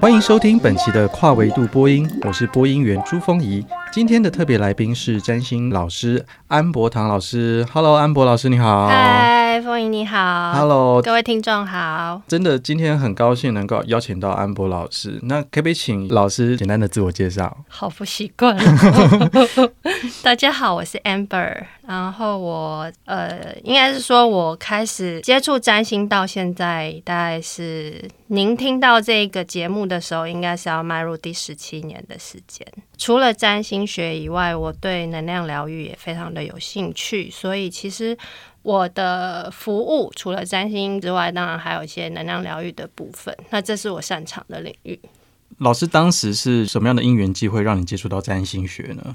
欢迎收听本期的跨维度播音，我是播音员朱峰仪。今天的特别来宾是占星老师安博唐老师。Hello，安博老师，你好。嗨，风影你好。Hello，各位听众好。真的，今天很高兴能够邀请到安博老师。那可不可以请老师简单的自我介绍？好不习惯。大家好，我是 Amber。然后我呃，应该是说我开始接触占星到现在，大概是您听到这个节目的时候，应该是要迈入第十七年的时间。除了占星学以外，我对能量疗愈也非常的有兴趣，所以其实我的服务除了占星之外，当然还有一些能量疗愈的部分。那这是我擅长的领域。老师当时是什么样的因缘机会让你接触到占星学呢？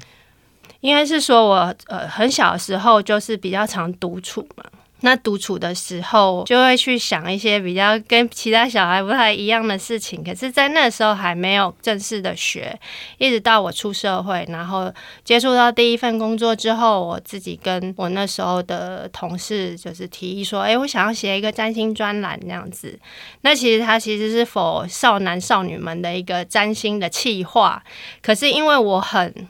应该是说我呃很小的时候就是比较常独处嘛。那独处的时候，就会去想一些比较跟其他小孩不太一样的事情。可是，在那时候还没有正式的学，一直到我出社会，然后接触到第一份工作之后，我自己跟我那时候的同事就是提议说：“哎，我想要写一个占星专栏这样子。”那其实它其实是 for 少男少女们的一个占星的企划。可是因为我很。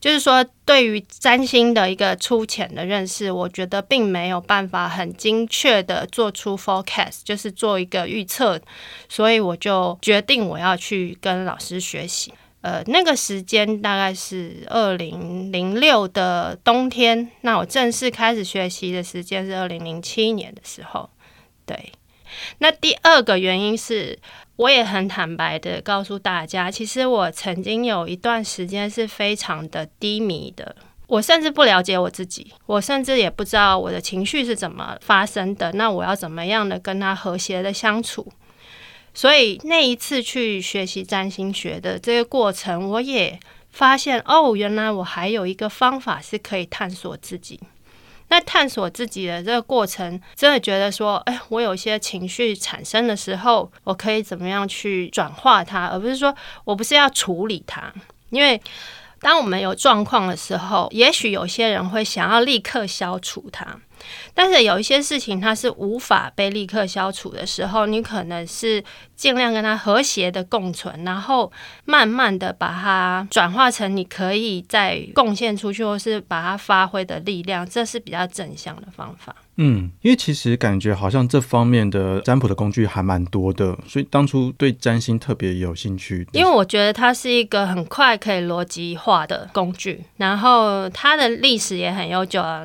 就是说，对于占星的一个粗浅的认识，我觉得并没有办法很精确的做出 forecast，就是做一个预测，所以我就决定我要去跟老师学习。呃，那个时间大概是二零零六的冬天，那我正式开始学习的时间是二零零七年的时候。对，那第二个原因是。我也很坦白的告诉大家，其实我曾经有一段时间是非常的低迷的，我甚至不了解我自己，我甚至也不知道我的情绪是怎么发生的，那我要怎么样的跟他和谐的相处？所以那一次去学习占星学的这个过程，我也发现哦，原来我还有一个方法是可以探索自己。那探索自己的这个过程，真的觉得说，哎，我有些情绪产生的时候，我可以怎么样去转化它，而不是说我不是要处理它，因为当我们有状况的时候，也许有些人会想要立刻消除它。但是有一些事情它是无法被立刻消除的时候，你可能是尽量跟它和谐的共存，然后慢慢的把它转化成你可以再贡献出去，或是把它发挥的力量，这是比较正向的方法。嗯，因为其实感觉好像这方面的占卜的工具还蛮多的，所以当初对占星特别有兴趣。因为我觉得它是一个很快可以逻辑化的工具，然后它的历史也很悠久啊。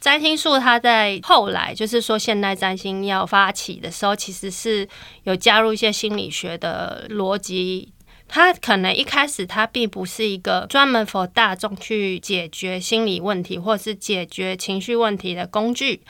占星术，它在后来就是说，现代占星要发起的时候，其实是有加入一些心理学的逻辑。它可能一开始它并不是一个专门 for 大众去解决心理问题或是解决情绪问题的工具。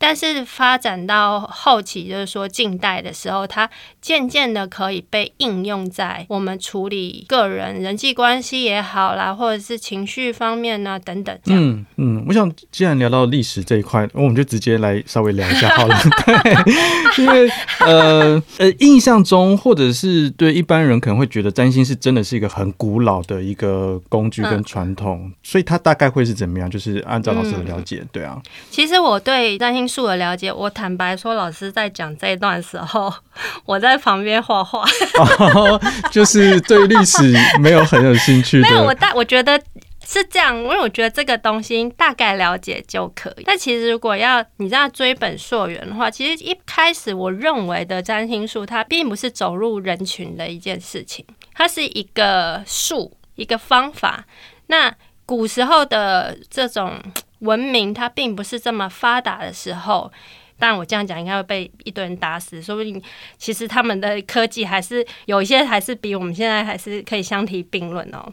但是发展到后期，就是说近代的时候，它渐渐的可以被应用在我们处理个人人际关系也好啦，或者是情绪方面呢等等。嗯嗯，我想既然聊到历史这一块，我们就直接来稍微聊一下好了。对，因为呃呃，印象中或者是对一般人可能会觉得占星是真的是一个很古老的一个工具跟传统，嗯、所以它大概会是怎么样？就是按照老师的了解，嗯、对啊。其实我对占星。术的了解，我坦白说，老师在讲这一段时候，我在旁边画画，就是对历史没有很有兴趣。没有，我大我觉得是这样，因为我觉得这个东西大概了解就可以。但其实如果要你这样追本溯源的话，其实一开始我认为的占星术，它并不是走入人群的一件事情，它是一个术，一个方法。那古时候的这种。文明它并不是这么发达的时候，但我这样讲应该会被一堆人打死。说不定其实他们的科技还是有一些还是比我们现在还是可以相提并论哦。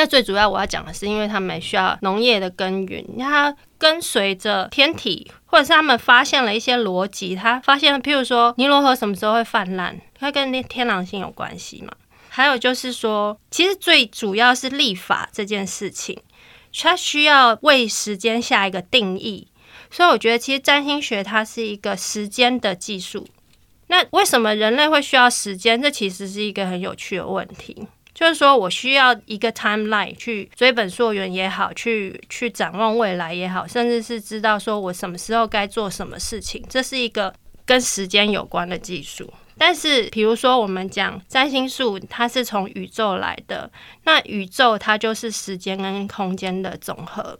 那最主要我要讲的是，因为他们需要农业的耕耘，它跟随着天体，或者是他们发现了一些逻辑，他发现了，譬如说尼罗河什么时候会泛滥，它跟那天狼星有关系嘛？还有就是说，其实最主要是立法这件事情。它需要为时间下一个定义，所以我觉得其实占星学它是一个时间的技术。那为什么人类会需要时间？这其实是一个很有趣的问题。就是说我需要一个 timeline 去追本溯源也好，去去展望未来也好，甚至是知道说我什么时候该做什么事情，这是一个跟时间有关的技术。但是，比如说我们讲占星术，它是从宇宙来的，那宇宙它就是时间跟空间的总和。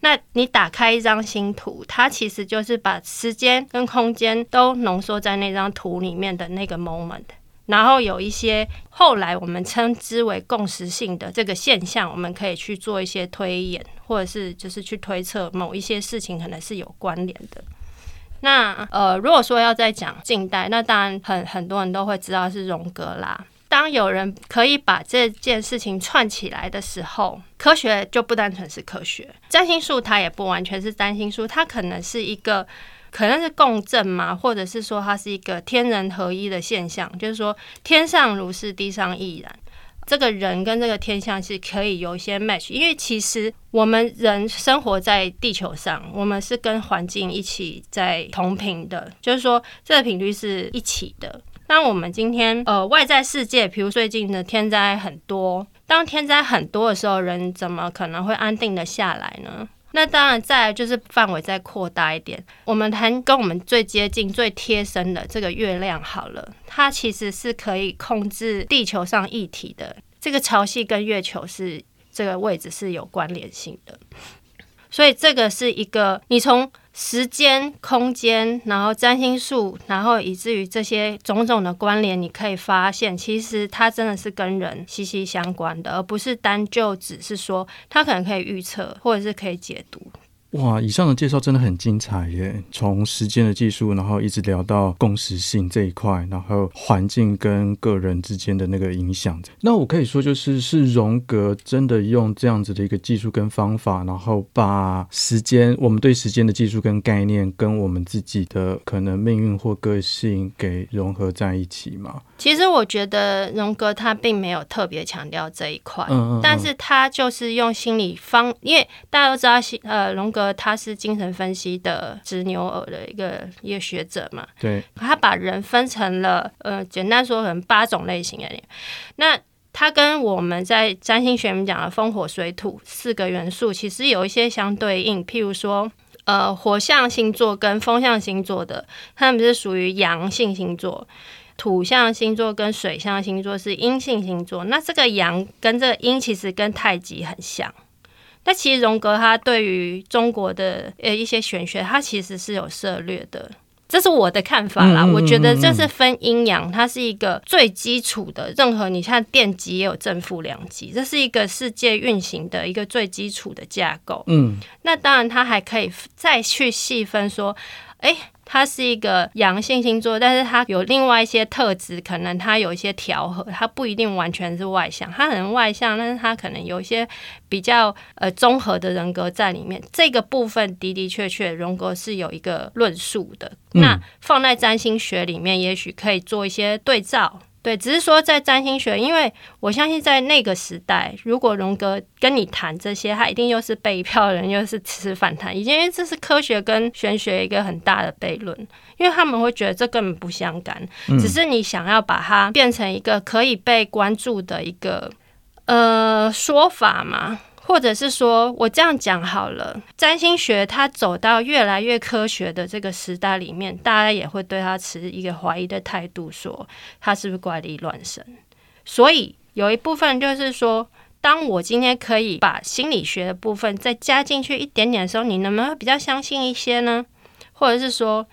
那你打开一张星图，它其实就是把时间跟空间都浓缩在那张图里面的那个 moment。然后有一些后来我们称之为共识性的这个现象，我们可以去做一些推演，或者是就是去推测某一些事情可能是有关联的。那呃，如果说要再讲近代，那当然很很多人都会知道是荣格啦。当有人可以把这件事情串起来的时候，科学就不单纯是科学。占星术它也不完全是占星术，它可能是一个可能是共振嘛，或者是说它是一个天人合一的现象，就是说天上如是，地上亦然。这个人跟这个天象是可以有一些 match，因为其实我们人生活在地球上，我们是跟环境一起在同频的，就是说这个频率是一起的。那我们今天呃外在世界，比如最近的天灾很多，当天灾很多的时候，人怎么可能会安定的下来呢？那当然，再来就是范围再扩大一点，我们谈跟我们最接近、最贴身的这个月亮好了，它其实是可以控制地球上一体的。这个潮汐跟月球是这个位置是有关联性的，所以这个是一个你从时间、空间，然后占星术，然后以至于这些种种的关联，你可以发现，其实它真的是跟人息息相关的，而不是单就只是说它可能可以预测，或者是可以解读。哇，以上的介绍真的很精彩耶！从时间的技术，然后一直聊到共识性这一块，然后环境跟个人之间的那个影响。那我可以说，就是是荣格真的用这样子的一个技术跟方法，然后把时间，我们对时间的技术跟概念，跟我们自己的可能命运或个性给融合在一起嘛。其实我觉得荣格他并没有特别强调这一块，嗯嗯嗯，但是他就是用心理方，因为大家都知道，呃，荣格。他是精神分析的执牛耳的一个一个学者嘛？对，他把人分成了呃，简单说可能八种类型的。那他跟我们在占星学里面讲的风火水土四个元素，其实有一些相对应。譬如说，呃，火象星座跟风象星座的，他们是属于阳性星座；土象星座跟水象星座是阴性星座。那这个阳跟这个阴其实跟太极很像。那其实荣格他对于中国的呃一些玄学，他其实是有涉略的，这是我的看法啦。我觉得这是分阴阳，它是一个最基础的。任何你像电极也有正负两极，这是一个世界运行的一个最基础的架构。嗯，那当然它还可以再去细分说，哎。他是一个阳性星座，但是他有另外一些特质，可能他有一些调和，他不一定完全是外向，他很外向，但是他可能有一些比较呃综合的人格在里面。这个部分的的确确，荣格是有一个论述的。那放在占星学里面，也许可以做一些对照。对，只是说在占星学，因为我相信在那个时代，如果荣格跟你谈这些，他一定又是被票人，又是持反弹，因为这是科学跟玄学一个很大的悖论，因为他们会觉得这根本不相干，只是你想要把它变成一个可以被关注的一个呃说法嘛。或者是说，我这样讲好了，占星学它走到越来越科学的这个时代里面，大家也会对它持一个怀疑的态度，说它是不是怪力乱神。所以有一部分就是说，当我今天可以把心理学的部分再加进去一点点的时候，你能不能比较相信一些呢？或者是说，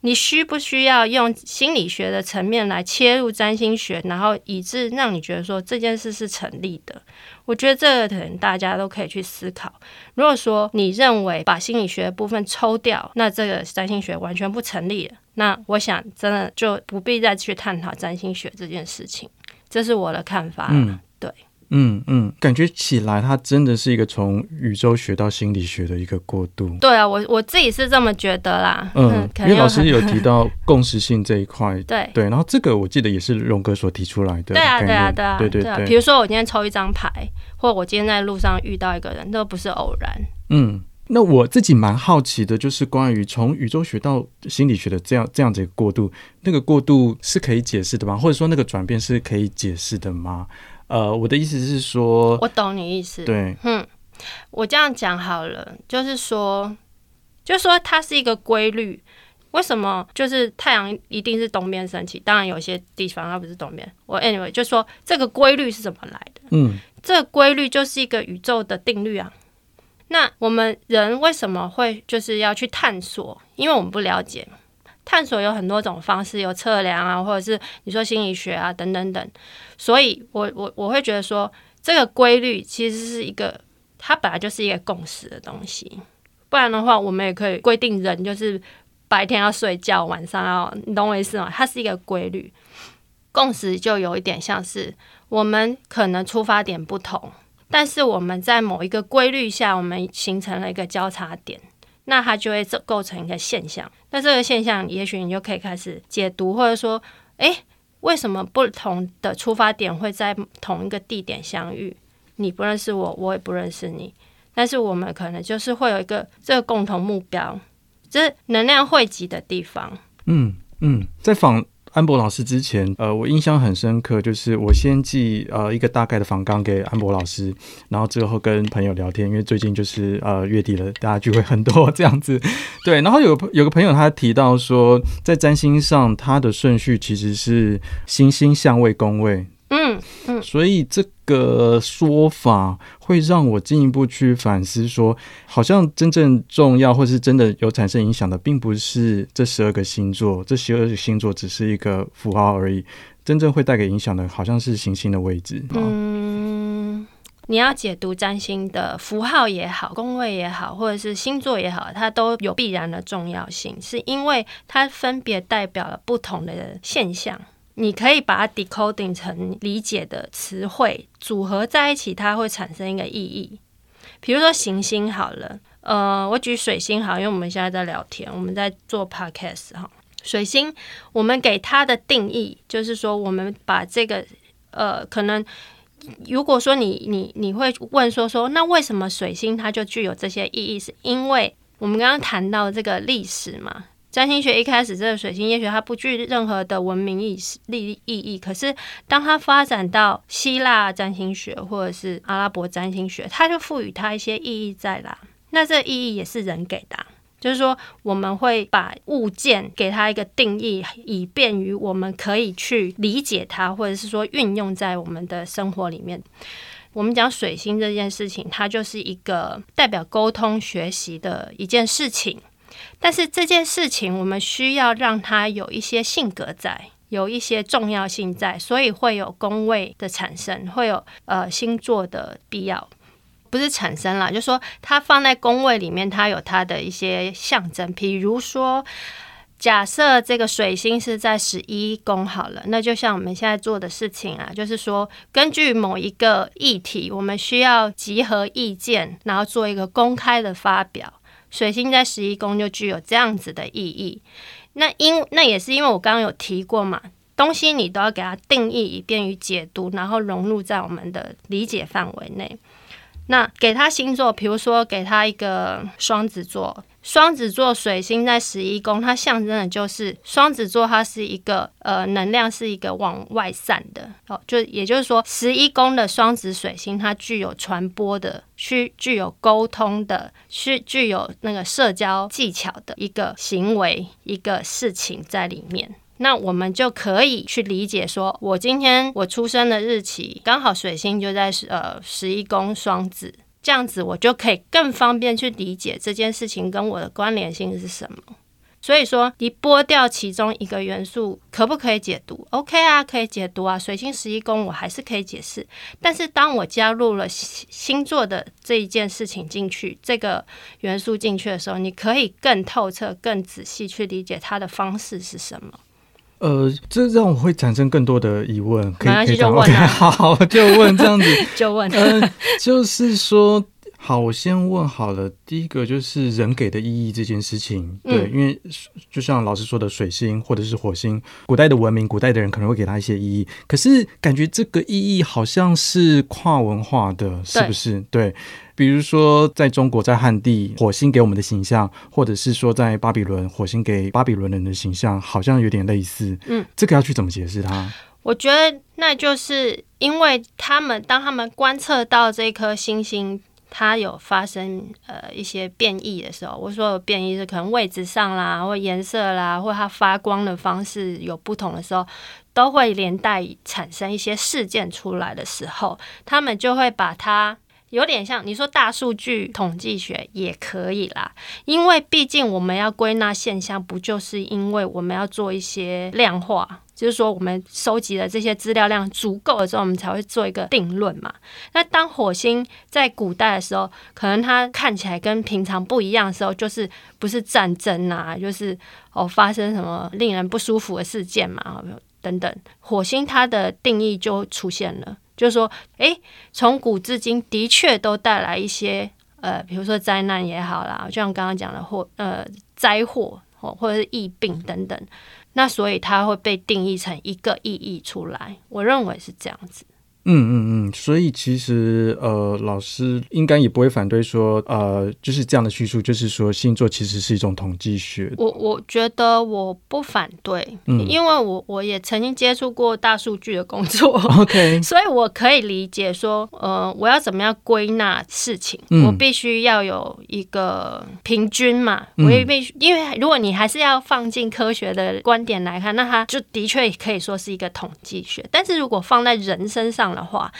你需不需要用心理学的层面来切入占星学，然后以致让你觉得说这件事是成立的？我觉得这个可能大家都可以去思考。如果说你认为把心理学的部分抽掉，那这个占星学完全不成立了。那我想真的就不必再去探讨占星学这件事情。这是我的看法。嗯，对。嗯嗯，感觉起来，它真的是一个从宇宙学到心理学的一个过渡。对啊，我我自己是这么觉得啦。嗯，因为老师有提 到共识性这一块，对对，然后这个我记得也是荣哥所提出来的。对啊，对啊，对啊，对对对。比如说我今天抽一张牌，或我今天在路上遇到一个人，都不是偶然。嗯，那我自己蛮好奇的，就是关于从宇宙学到心理学的这样这样子一个过渡，那个过渡是可以解释的吗？或者说那个转变是可以解释的吗？呃，我的意思是说，我懂你意思。对，嗯，我这样讲好了，就是说，就是说它是一个规律。为什么就是太阳一定是东边升起？当然有些地方它不是东边。我 anyway 就说这个规律是怎么来的？嗯，这个规律就是一个宇宙的定律啊。那我们人为什么会就是要去探索？因为我们不了解。探索有很多种方式，有测量啊，或者是你说心理学啊，等等等。所以我我我会觉得说，这个规律其实是一个，它本来就是一个共识的东西。不然的话，我们也可以规定人就是。白天要睡觉，晚上要，你懂我意思吗？它是一个规律，共识就有一点像是我们可能出发点不同，但是我们在某一个规律下，我们形成了一个交叉点，那它就会构成一个现象。那这个现象，也许你就可以开始解读，或者说，诶，为什么不同的出发点会在同一个地点相遇？你不认识我，我也不认识你，但是我们可能就是会有一个这个共同目标。这是能量汇集的地方。嗯嗯，在访安博老师之前，呃，我印象很深刻，就是我先寄呃一个大概的访纲给安博老师，然后之后跟朋友聊天，因为最近就是呃月底了，大家聚会很多这样子。对，然后有有个朋友他提到说，在占星上，他的顺序其实是星星相位宫位。嗯嗯，所以这个说法会让我进一步去反思说，说好像真正重要或是真的有产生影响的，并不是这十二个星座，这十二个星座只是一个符号而已，真正会带给影响的，好像是行星的位置。嗯，你要解读占星的符号也好，宫位也好，或者是星座也好，它都有必然的重要性，是因为它分别代表了不同的现象。你可以把它 decoding 成理解的词汇组合在一起，它会产生一个意义。比如说行星好了，呃，我举水星好，因为我们现在在聊天，我们在做 podcast 哈。水星，我们给它的定义就是说，我们把这个呃，可能如果说你你你会问说说，那为什么水星它就具有这些意义？是因为我们刚刚谈到这个历史嘛。占星学一开始，这个水星也许它不具任何的文明意义、意义。可是，当它发展到希腊占星学或者是阿拉伯占星学，它就赋予它一些意义在啦。那这意义也是人给的，就是说我们会把物件给它一个定义，以便于我们可以去理解它，或者是说运用在我们的生活里面。我们讲水星这件事情，它就是一个代表沟通、学习的一件事情。但是这件事情，我们需要让它有一些性格在，有一些重要性在，所以会有宫位的产生，会有呃星座的必要，不是产生啦，就是说它放在宫位里面，它有它的一些象征。比如说，假设这个水星是在十一宫好了，那就像我们现在做的事情啊，就是说根据某一个议题，我们需要集合意见，然后做一个公开的发表。水星在十一宫就具有这样子的意义，那因那也是因为我刚刚有提过嘛，东西你都要给它定义，以便于解读，然后融入在我们的理解范围内。那给他星座，比如说给他一个双子座，双子座水星在十一宫，它象征的就是双子座，它是一个呃能量是一个往外散的哦，就也就是说十一宫的双子水星，它具有传播的，需具有沟通的，需具有那个社交技巧的一个行为，一个事情在里面。那我们就可以去理解说，我今天我出生的日期刚好水星就在呃十一宫双子，这样子我就可以更方便去理解这件事情跟我的关联性是什么。所以说，你剥掉其中一个元素，可不可以解读？OK 啊，可以解读啊。水星十一宫我还是可以解释，但是当我加入了星座的这一件事情进去，这个元素进去的时候，你可以更透彻、更仔细去理解它的方式是什么。呃，这让我会产生更多的疑问，可以可以就问、啊。Okay, 好，就问这样子，就问，呃，就是说，好，我先问好了。第一个就是人给的意义这件事情，对，嗯、因为就像老师说的，水星或者是火星，古代的文明，古代的人可能会给他一些意义，可是感觉这个意义好像是跨文化的，是不是？对。对比如说，在中国，在汉地，火星给我们的形象，或者是说在巴比伦，火星给巴比伦人的形象，好像有点类似。嗯，这个要去怎么解释它？我觉得那就是因为他们当他们观测到这颗星星它有发生呃一些变异的时候，我说的变异是可能位置上啦，或颜色啦，或它发光的方式有不同的时候，都会连带产生一些事件出来的时候，他们就会把它。有点像你说大数据统计学也可以啦，因为毕竟我们要归纳现象，不就是因为我们要做一些量化，就是说我们收集的这些资料量足够了之后，我们才会做一个定论嘛。那当火星在古代的时候，可能它看起来跟平常不一样的时候，就是不是战争啊，就是哦发生什么令人不舒服的事件嘛，等等，火星它的定义就出现了。就是说，诶，从古至今的确都带来一些呃，比如说灾难也好啦，就像刚刚讲的或呃灾祸或或者是疫病等等，那所以它会被定义成一个意义出来。我认为是这样子。嗯嗯嗯，所以其实呃，老师应该也不会反对说，呃，就是这样的叙述，就是说星座其实是一种统计学。我我觉得我不反对，嗯，因为我我也曾经接触过大数据的工作，OK，所以我可以理解说，呃，我要怎么样归纳事情，嗯，我必须要有一个平均嘛，我也必须，因为如果你还是要放进科学的观点来看，那它就的确可以说是一个统计学，但是如果放在人身上，的话，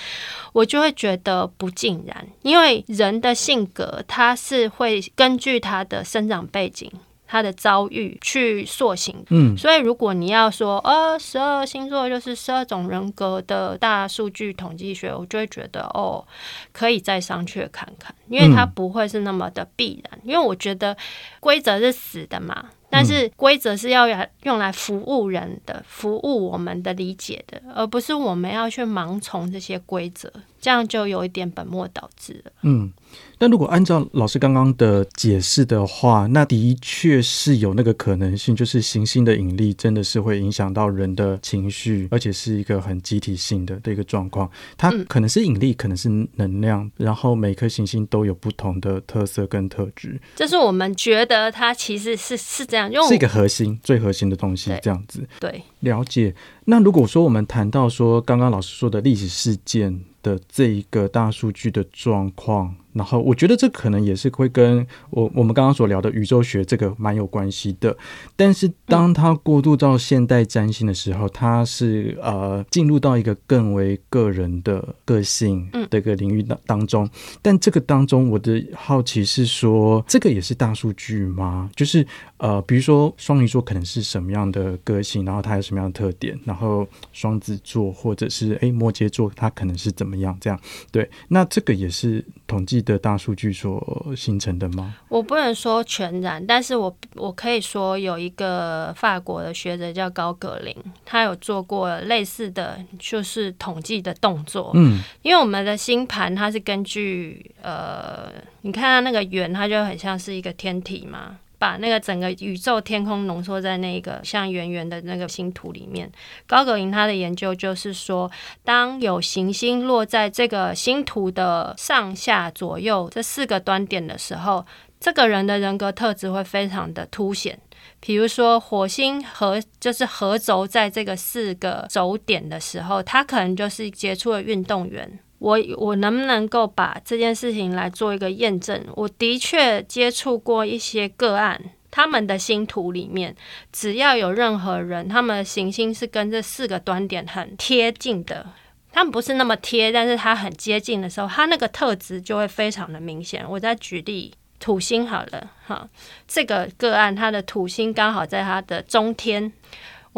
我就会觉得不尽然，因为人的性格，他是会根据他的生长背景、他的遭遇去塑形。嗯，所以如果你要说，呃，十二星座就是十二种人格的大数据统计学，我就会觉得，哦，可以再商榷看看，因为它不会是那么的必然，因为我觉得规则是死的嘛。但是规则是要用来服务人的，服务我们的理解的，而不是我们要去盲从这些规则，这样就有一点本末倒置了。嗯。但如果按照老师刚刚的解释的话，那的确是有那个可能性，就是行星的引力真的是会影响到人的情绪，而且是一个很集体性的的一个状况。它可能是引力，可能是能量，然后每颗行星都有不同的特色跟特质。这是我们觉得它其实是是这样，因为是一个核心，最核心的东西，这样子。对，了解。那如果说我们谈到说刚刚老师说的历史事件的这一个大数据的状况。然后我觉得这可能也是会跟我我们刚刚所聊的宇宙学这个蛮有关系的，但是当它过渡到现代占星的时候，它是呃进入到一个更为个人的个性的一个领域当当中。但这个当中，我的好奇是说，这个也是大数据吗？就是呃，比如说双鱼座可能是什么样的个性，然后它有什么样的特点，然后双子座或者是诶摩羯座，它可能是怎么样？这样对，那这个也是统计的大数据所形成的吗？我不能说全然，但是我我可以说有一个法国的学者叫高格林，他有做过类似的就是统计的动作。嗯，因为我们的星盘它是根据呃，你看它那个圆，它就很像是一个天体嘛。把那个整个宇宙天空浓缩在那个像圆圆的那个星图里面。高格林他的研究就是说，当有行星落在这个星图的上下左右这四个端点的时候，这个人的人格特质会非常的凸显。比如说，火星合就是合轴在这个四个轴点的时候，他可能就是杰出的运动员。我我能不能够把这件事情来做一个验证？我的确接触过一些个案，他们的星图里面，只要有任何人，他们的行星是跟这四个端点很贴近的，他们不是那么贴，但是它很接近的时候，他那个特质就会非常的明显。我再举例，土星好了，哈，这个个案，他的土星刚好在他的中天。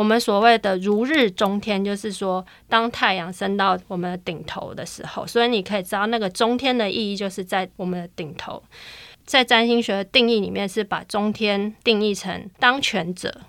我们所谓的如日中天，就是说，当太阳升到我们的顶头的时候，所以你可以知道，那个中天的意义就是在我们的顶头。在占星学的定义里面，是把中天定义成当权者，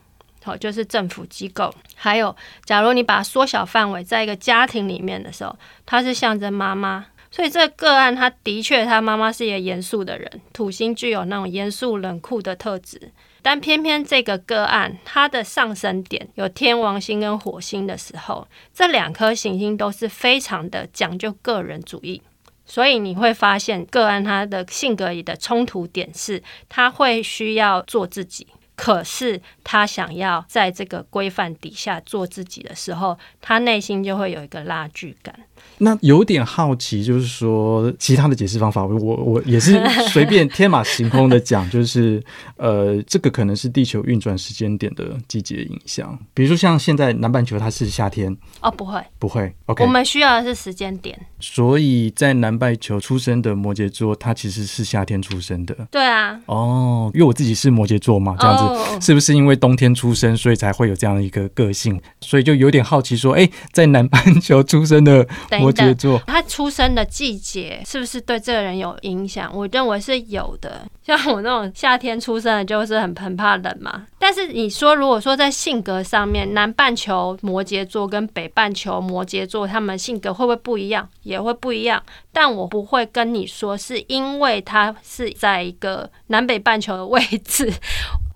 好，就是政府机构。还有，假如你把它缩小范围，在一个家庭里面的时候，它是象征妈妈。所以这个个案，他的确，他妈妈是一个严肃的人，土星具有那种严肃冷酷的特质。但偏偏这个个案，它的上升点有天王星跟火星的时候，这两颗行星都是非常的讲究个人主义，所以你会发现个案他的性格里的冲突点是，他会需要做自己。可是他想要在这个规范底下做自己的时候，他内心就会有一个拉锯感。那有点好奇，就是说其他的解释方法，我我也是随便天马行空的讲，就是呃，这个可能是地球运转时间点的季节影响。比如说像现在南半球它是夏天哦，不会不会，OK，我们需要的是时间点。所以在南半球出生的摩羯座，它其实是夏天出生的。对啊，哦，因为我自己是摩羯座嘛，这样子、哦、是不是因为冬天出生，所以才会有这样的一个个性？所以就有点好奇说，哎，在南半球出生的摩羯羯座，他出生的季节是不是对这个人有影响？我认为是有的。像我那种夏天出生的，就是很很怕冷嘛。但是你说，如果说在性格上面，南半球摩羯座跟北半球摩羯座，他们性格会不会不一样？也会不一样。但我不会跟你说，是因为他是在一个南北半球的位置。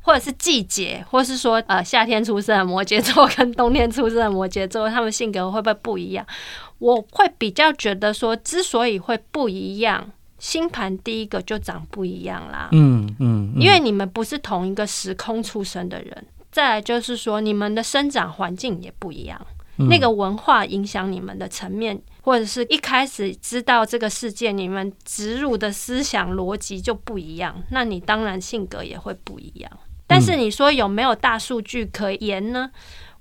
或者是季节，或是说呃夏天出生的摩羯座跟冬天出生的摩羯座，他们性格会不会不一样？我会比较觉得说，之所以会不一样，星盘第一个就长不一样啦。嗯嗯，嗯，因为你们不是同一个时空出生的人，再来就是说你们的生长环境也不一样，嗯、那个文化影响你们的层面，或者是一开始知道这个世界，你们植入的思想逻辑就不一样，那你当然性格也会不一样。但是你说有没有大数据可言呢？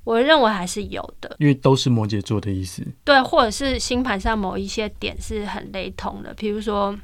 我认为还是有的，因为都是摩羯座的意思。对，或者是星盘上某一些点是很雷同的，比如说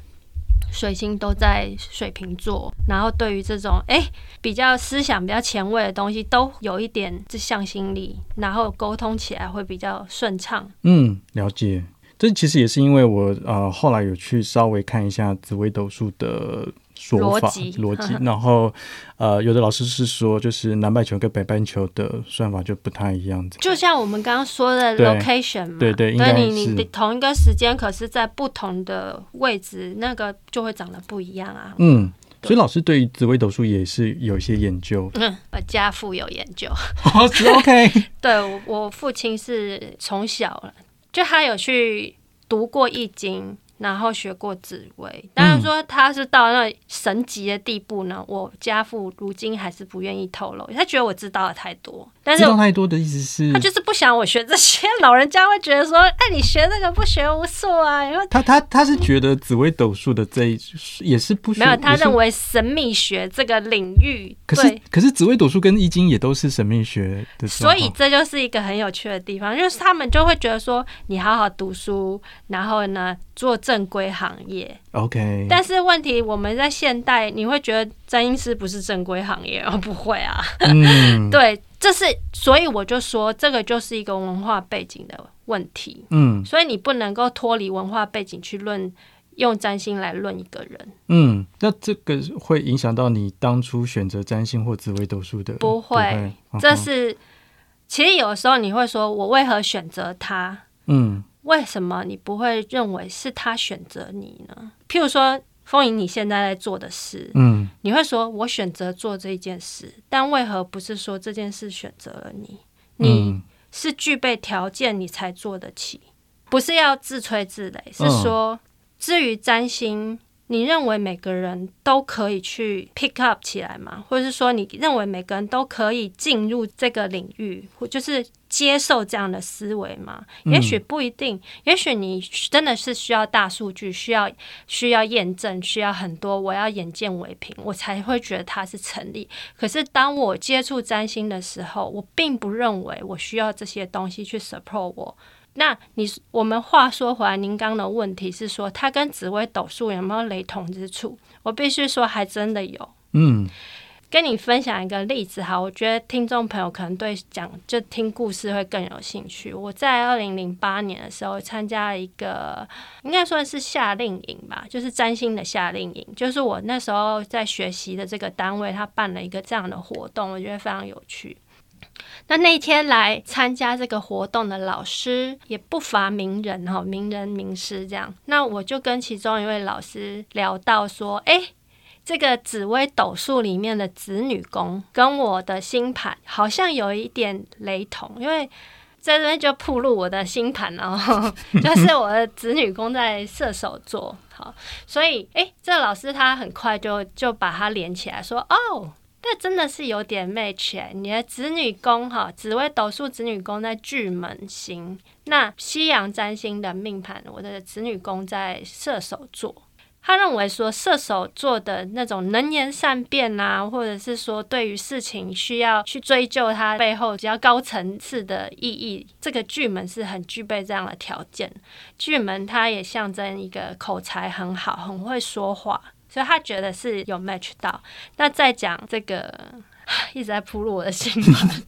水星都在水瓶座，然后对于这种哎、欸、比较思想比较前卫的东西，都有一点这向心力，然后沟通起来会比较顺畅。嗯，了解。这其实也是因为我呃后来有去稍微看一下紫微斗数的。说法逻辑，逻辑，然后，呃，有的老师是说，就是南半球跟北半球的算法就不太一样。就像我们刚刚说的 location 嘛，对对，对，你你同一个时间，可是在不同的位置，那个就会长得不一样啊。嗯，所以老师对于紫微斗数也是有一些研究。嗯，我家父有研究。哦，OK。对，我我父亲是从小了，就他有去读过易经。然后学过紫薇，当然说他是到那神级的地步呢。嗯、我家父如今还是不愿意透露，他觉得我知道的太多。但是知道太多的意思是，他就是不想我学这些。老人家会觉得说，哎，你学这个不学无术啊。然后他他他是觉得紫薇斗数的这一也是不没有，他认为神秘学这个领域，可是可是紫薇斗数跟易经也都是神秘学的，所以这就是一个很有趣的地方，就是他们就会觉得说，你好好读书，然后呢做正规行业。OK，但是问题我们在现代，你会觉得占星师不是正规行业 哦？不会啊，嗯、对。这是，所以我就说，这个就是一个文化背景的问题。嗯，所以你不能够脱离文化背景去论，用占星来论一个人。嗯，那这个会影响到你当初选择占星或紫微斗数的？不会，不会，这是其实有的时候你会说，我为何选择他？嗯，为什么你不会认为是他选择你呢？譬如说。丰盈，你现在在做的事，嗯，你会说，我选择做这件事，但为何不是说这件事选择了你？你是具备条件，你才做得起，不是要自吹自擂，是说，至于占星。你认为每个人都可以去 pick up 起来吗？或者是说，你认为每个人都可以进入这个领域，或就是接受这样的思维吗？嗯、也许不一定，也许你真的是需要大数据，需要需要验证，需要很多，我要眼见为凭，我才会觉得它是成立。可是当我接触占星的时候，我并不认为我需要这些东西去 support 我。那你我们话说回来，您刚的问题是说，它跟紫微斗数有没有雷同之处？我必须说，还真的有。嗯，跟你分享一个例子哈，我觉得听众朋友可能对讲就听故事会更有兴趣。我在二零零八年的时候参加了一个，应该算是夏令营吧，就是占星的夏令营，就是我那时候在学习的这个单位，他办了一个这样的活动，我觉得非常有趣。那那天来参加这个活动的老师也不乏名人哈，名人名师这样。那我就跟其中一位老师聊到说，哎、这个紫微斗数里面的子女宫跟我的星盘好像有一点雷同，因为在这边就铺露我的星盘哦，就是我的子女宫在射手座。好，所以哎、这个老师他很快就就把它连起来说，哦。但真的是有点 match 哎、欸，你的子女宫哈，紫微斗数子女宫在巨门星，那西洋占星的命盘，我的子女宫在射手座。他认为说射手座的那种能言善辩啊，或者是说对于事情需要去追究它背后比较高层次的意义，这个巨门是很具备这样的条件。巨门它也象征一个口才很好，很会说话。所以他觉得是有 match 到。那再讲这个，一直在铺路我的心，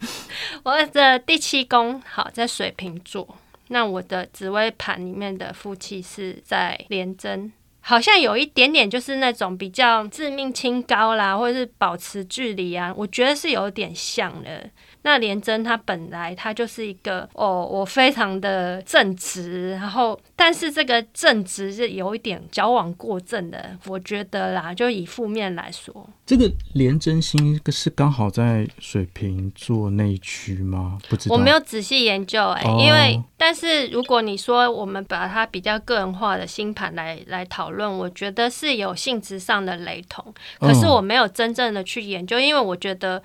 我的第七宫好在水瓶座。那我的紫微盘里面的夫妻是在廉贞，好像有一点点就是那种比较致命清高啦，或者是保持距离啊，我觉得是有点像的。那廉贞他本来他就是一个哦，我非常的正直，然后但是这个正直是有一点矫枉过正的，我觉得啦，就以负面来说，这个廉贞星是刚好在水瓶座那一区吗？不知道，我没有仔细研究哎、欸，哦、因为但是如果你说我们把它比较个人化的星盘来来讨论，我觉得是有性质上的雷同，可是我没有真正的去研究，嗯、因为我觉得。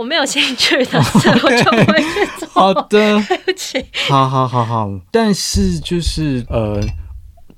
我没有兴趣的事，我就不会去做。好的，对不起。好好好好，但是就是呃，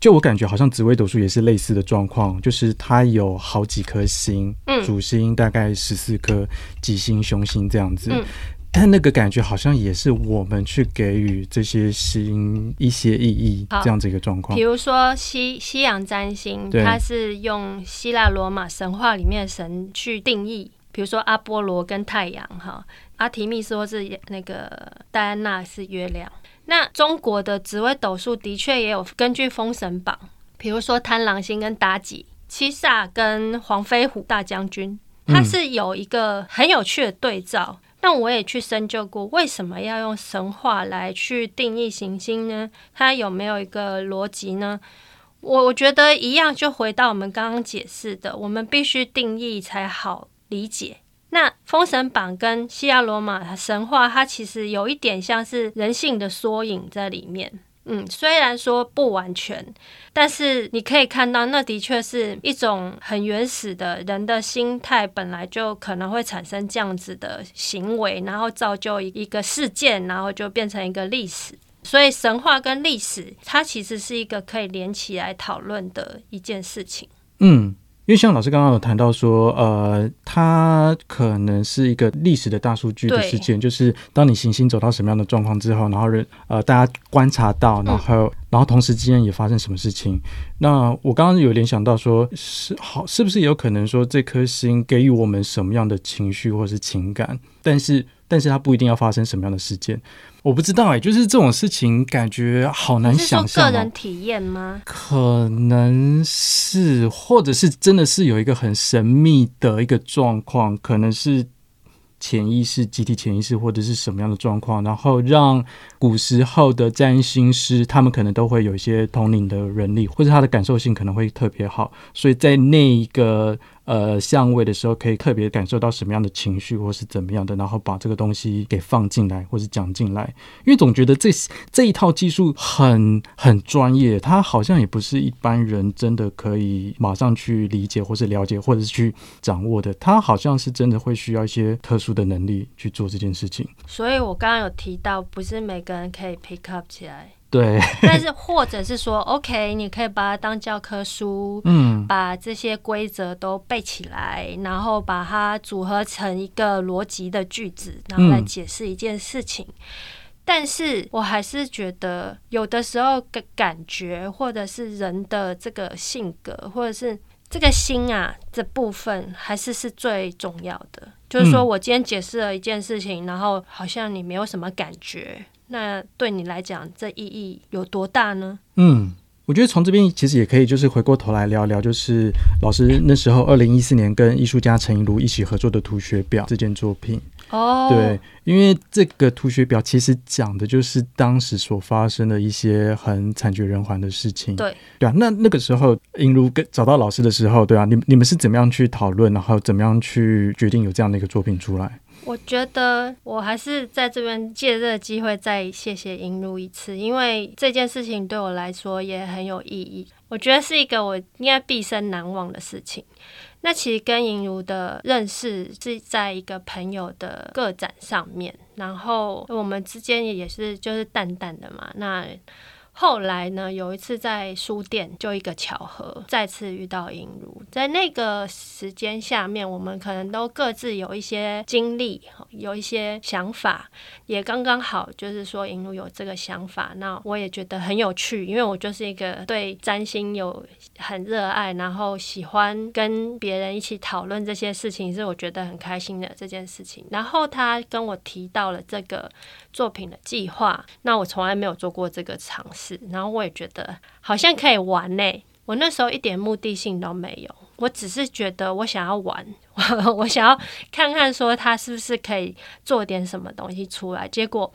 就我感觉好像紫微斗数也是类似的状况，就是它有好几颗星，嗯，主星大概十四颗，吉星、凶星这样子。嗯，但那个感觉好像也是我们去给予这些星一些意义，这样子一个状况。比如说西西洋占星，它是用希腊罗马神话里面的神去定义。比如说阿波罗跟太阳哈，阿提密斯或是那个戴安娜是月亮。那中国的紫微斗数的确也有根据封神榜，比如说贪狼星跟妲己，七煞跟黄飞虎大将军，它是有一个很有趣的对照。那、嗯、我也去深究过，为什么要用神话来去定义行星呢？它有没有一个逻辑呢？我我觉得一样，就回到我们刚刚解释的，我们必须定义才好。理解。那《封神榜》跟希腊罗马神话，它其实有一点像是人性的缩影在里面。嗯，虽然说不完全，但是你可以看到，那的确是一种很原始的人的心态，本来就可能会产生这样子的行为，然后造就一个事件，然后就变成一个历史。所以神话跟历史，它其实是一个可以连起来讨论的一件事情。嗯。因为像老师刚刚有谈到说，呃，它可能是一个历史的大数据的事件，就是当你行星走到什么样的状况之后，然后人呃大家观察到，然后、嗯、然后同时之间也发生什么事情。那我刚刚有联想到说，是好是不是有可能说这颗星给予我们什么样的情绪或是情感，但是但是它不一定要发生什么样的事件。我不知道哎、欸，就是这种事情感觉好难想象、喔。个人体验吗？可能是，或者是真的是有一个很神秘的一个状况，可能是潜意识、集体潜意识，或者是什么样的状况，然后让古时候的占星师他们可能都会有一些统领的能力，或者他的感受性可能会特别好，所以在那一个。呃，相位的时候可以特别感受到什么样的情绪，或是怎么样的，然后把这个东西给放进来，或是讲进来。因为总觉得这这一套技术很很专业，它好像也不是一般人真的可以马上去理解，或是了解，或者是去掌握的。它好像是真的会需要一些特殊的能力去做这件事情。所以我刚刚有提到，不是每个人可以 pick up 起来。对，但是或者是说，OK，你可以把它当教科书，嗯，把这些规则都背起来，然后把它组合成一个逻辑的句子，然后来解释一件事情。嗯，但是我还是觉得，有的时候感感觉，或者是人的这个性格，或者是这个心啊，这部分还是是最重要的。就是说我今天解释了一件事情，然后好像你没有什么感觉。那对你来讲，这意义有多大呢？嗯，我觉得从这边其实也可以，就是回过头来聊聊，就是老师那时候二零一四年跟艺术家陈怡如一起合作的《图学表》这件作品。哦，对，因为这个图学表其实讲的就是当时所发生的一些很惨绝人寰的事情。对，对啊。那那个时候，怡如跟找到老师的时候，对啊，你你们是怎么样去讨论，然后怎么样去决定有这样的一个作品出来？我觉得我还是在这边借这个机会再谢谢银如一次，因为这件事情对我来说也很有意义。我觉得是一个我应该毕生难忘的事情。那其实跟莹如的认识是在一个朋友的个展上面，然后我们之间也是就是淡淡的嘛。那后来呢，有一次在书店，就一个巧合，再次遇到银如。在那个时间下面，我们可能都各自有一些经历，有一些想法，也刚刚好，就是说银如有这个想法，那我也觉得很有趣，因为我就是一个对占星有很热爱，然后喜欢跟别人一起讨论这些事情，是我觉得很开心的这件事情。然后他跟我提到了这个作品的计划，那我从来没有做过这个尝试。然后我也觉得好像可以玩呢。我那时候一点目的性都没有，我只是觉得我想要玩，我 想要看看说他是不是可以做点什么东西出来。结果，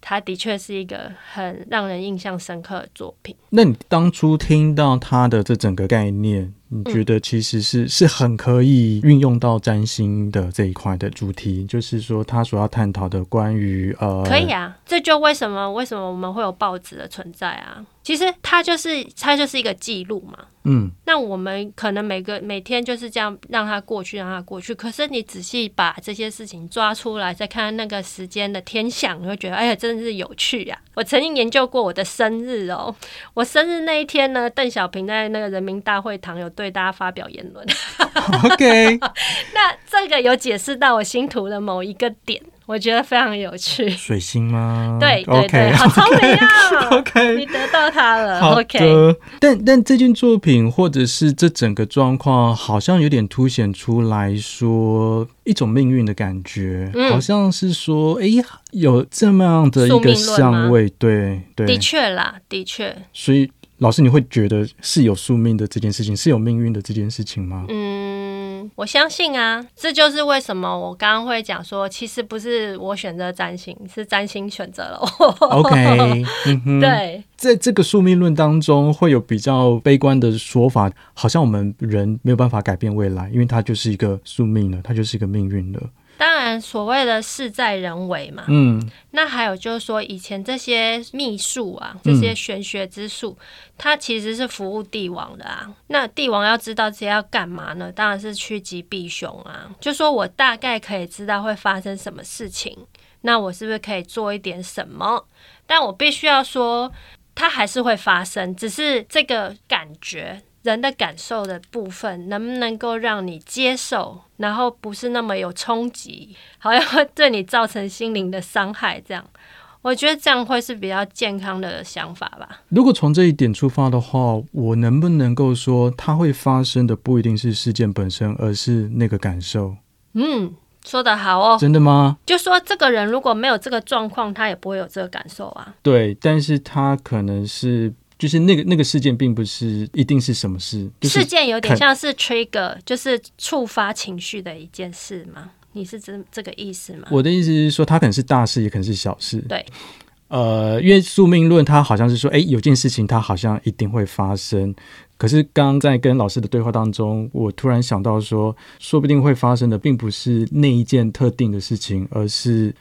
他的确是一个很让人印象深刻的作品。那你当初听到他的这整个概念，你觉得其实是、嗯、是很可以运用到占星的这一块的主题，就是说他所要探讨的关于呃，可以啊，这就为什么为什么我们会有报纸的存在啊？其实它就是它就是一个记录嘛。嗯，那我们可能每个每天就是这样让它过去，让它过去。可是你仔细把这些事情抓出来，再看那个时间的天象，你会觉得哎呀，真的是有趣呀、啊！我曾经研究过我的生日哦，我生日那一天呢，邓小平在那个人民大会堂有对大家发表言论。OK，那这个有解释到我星图的某一个点。我觉得非常有趣，水星吗？对对对，okay, 好聪明啊！OK，你得到它了。，OK。但但这件作品或者是这整个状况，好像有点凸显出来说一种命运的感觉，嗯、好像是说，哎，有这么样的一个相位，对对，的确啦，的确。所以老师，你会觉得是有宿命的这件事情，是有命运的这件事情吗？嗯。我相信啊，这就是为什么我刚刚会讲说，其实不是我选择占星，是占星选择了我。OK，嗯、对，在这个宿命论当中，会有比较悲观的说法，好像我们人没有办法改变未来，因为它就是一个宿命了，它就是一个命运了。当然，所谓的事在人为嘛。嗯，那还有就是说，以前这些秘术啊，这些玄学之术，嗯、它其实是服务帝王的啊。那帝王要知道这些要干嘛呢？当然是趋吉避凶啊。就说我大概可以知道会发生什么事情，那我是不是可以做一点什么？但我必须要说，它还是会发生，只是这个感觉。人的感受的部分，能不能够让你接受，然后不是那么有冲击，好像会对你造成心灵的伤害？这样，我觉得这样会是比较健康的想法吧。如果从这一点出发的话，我能不能够说，它会发生的不一定是事件本身，而是那个感受？嗯，说得好哦。真的吗？就说这个人如果没有这个状况，他也不会有这个感受啊。对，但是他可能是。就是那个那个事件，并不是一定是什么事。就是、事件有点像是 trigger，就是触发情绪的一件事吗？你是这这个意思吗？我的意思是说，它可能是大事，也可能是小事。对，呃，因为宿命论，它好像是说，哎，有件事情它好像一定会发生。可是刚刚在跟老师的对话当中，我突然想到说，说不定会发生的，并不是那一件特定的事情，而是。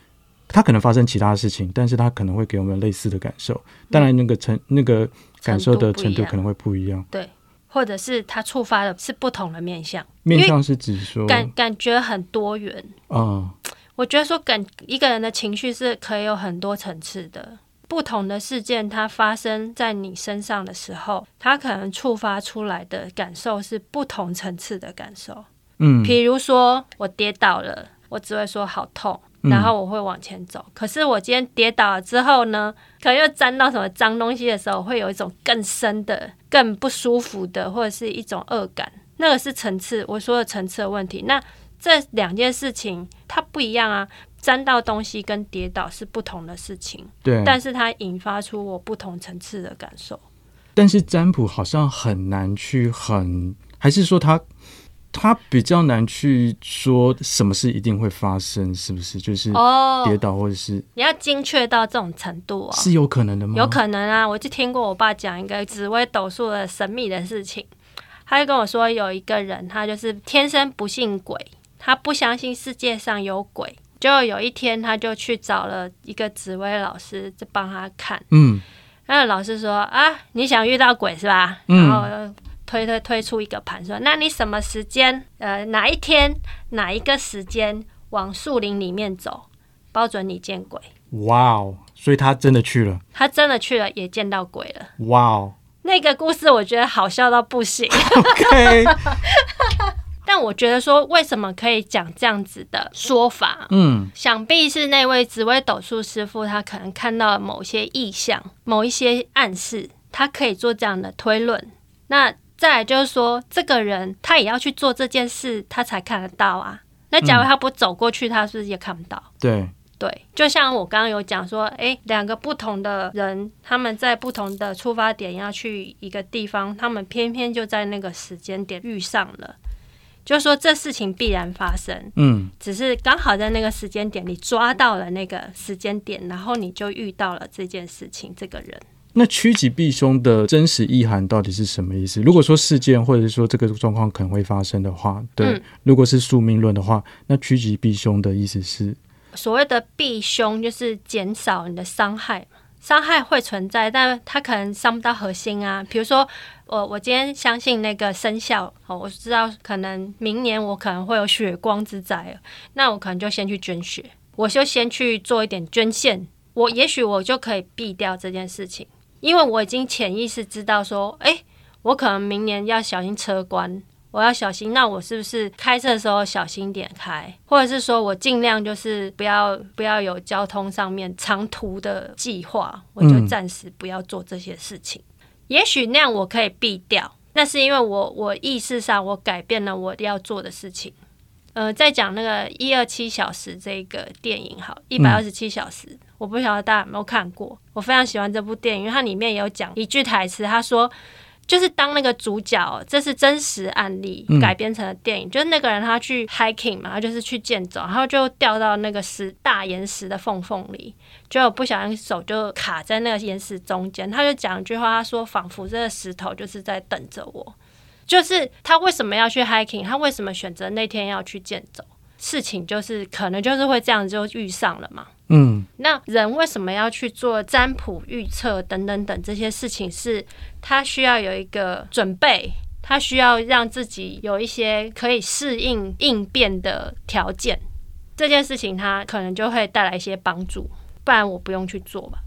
它可能发生其他事情，但是它可能会给我们类似的感受。当然，那个程、嗯、那个感受的程度可能会不一样。对，或者是它触发的是不同的面相。面相是指说感感觉很多元。嗯，我觉得说感一个人的情绪是可以有很多层次的。不同的事件它发生在你身上的时候，它可能触发出来的感受是不同层次的感受。嗯，比如说我跌倒了，我只会说好痛。然后我会往前走，嗯、可是我今天跌倒了之后呢，可能又沾到什么脏东西的时候，会有一种更深的、更不舒服的，或者是一种恶感。那个是层次，我说的层次的问题。那这两件事情它不一样啊，沾到东西跟跌倒是不同的事情。对，但是它引发出我不同层次的感受。但是占卜好像很难去很，还是说它？他比较难去说什么事一定会发生，是不是？就是跌倒或者是、哦、你要精确到这种程度啊、哦？是有可能的吗？有可能啊！我就听过我爸讲一个紫薇斗数的神秘的事情，他就跟我说，有一个人他就是天生不信鬼，他不相信世界上有鬼，就有一天他就去找了一个紫薇老师，就帮他看。嗯，然后老师说啊，你想遇到鬼是吧？然后推推推出一个盘，说那你什么时间？呃，哪一天哪一个时间往树林里面走，包准你见鬼。哇哦！所以他真的去了，他真的去了，也见到鬼了。哇哦！那个故事我觉得好笑到不行。OK，但我觉得说，为什么可以讲这样子的说法？嗯，想必是那位紫薇斗数师傅，他可能看到了某些意象、某一些暗示，他可以做这样的推论。那再来就是说，这个人他也要去做这件事，他才看得到啊。那假如他不走过去，他是不是也看不到？对。对，就像我刚刚有讲说，诶，两个不同的人，他们在不同的出发点要去一个地方，他们偏偏就在那个时间点遇上了，就是说这事情必然发生，嗯，只是刚好在那个时间点，你抓到了那个时间点，然后你就遇到了这件事情，这个人。那趋吉避凶的真实意涵到底是什么意思？如果说事件或者是说这个状况可能会发生的话，对，嗯、如果是宿命论的话，那趋吉避凶的意思是？所谓的避凶就是减少你的伤害，伤害会存在，但它可能伤不到核心啊。比如说，我我今天相信那个生肖，哦，我知道可能明年我可能会有血光之灾，那我可能就先去捐血，我就先去做一点捐献，我也许我就可以避掉这件事情，因为我已经潜意识知道说，诶，我可能明年要小心车关。我要小心，那我是不是开车的时候小心点开，或者是说我尽量就是不要不要有交通上面长途的计划，我就暂时不要做这些事情。嗯、也许那样我可以避掉，那是因为我我意识上我改变了我要做的事情。呃，在讲那个一二七小时这个电影，好，一百二十七小时，我不晓得大家有没有看过，我非常喜欢这部电影，因为它里面有讲一句台词，他说。就是当那个主角，这是真实案例改编成的电影。就是那个人他去 hiking 嘛，他就是去健走，然后就掉到那个石大岩石的缝缝里，就不小心手就卡在那个岩石中间。他就讲一句话，他说：“仿佛这个石头就是在等着我。”就是他为什么要去 hiking？他为什么选择那天要去健走？事情就是可能就是会这样就遇上了嘛。嗯，那人为什么要去做占卜预测等等等这些事情？是他需要有一个准备，他需要让自己有一些可以适应应变的条件。这件事情他可能就会带来一些帮助，不然我不用去做吧。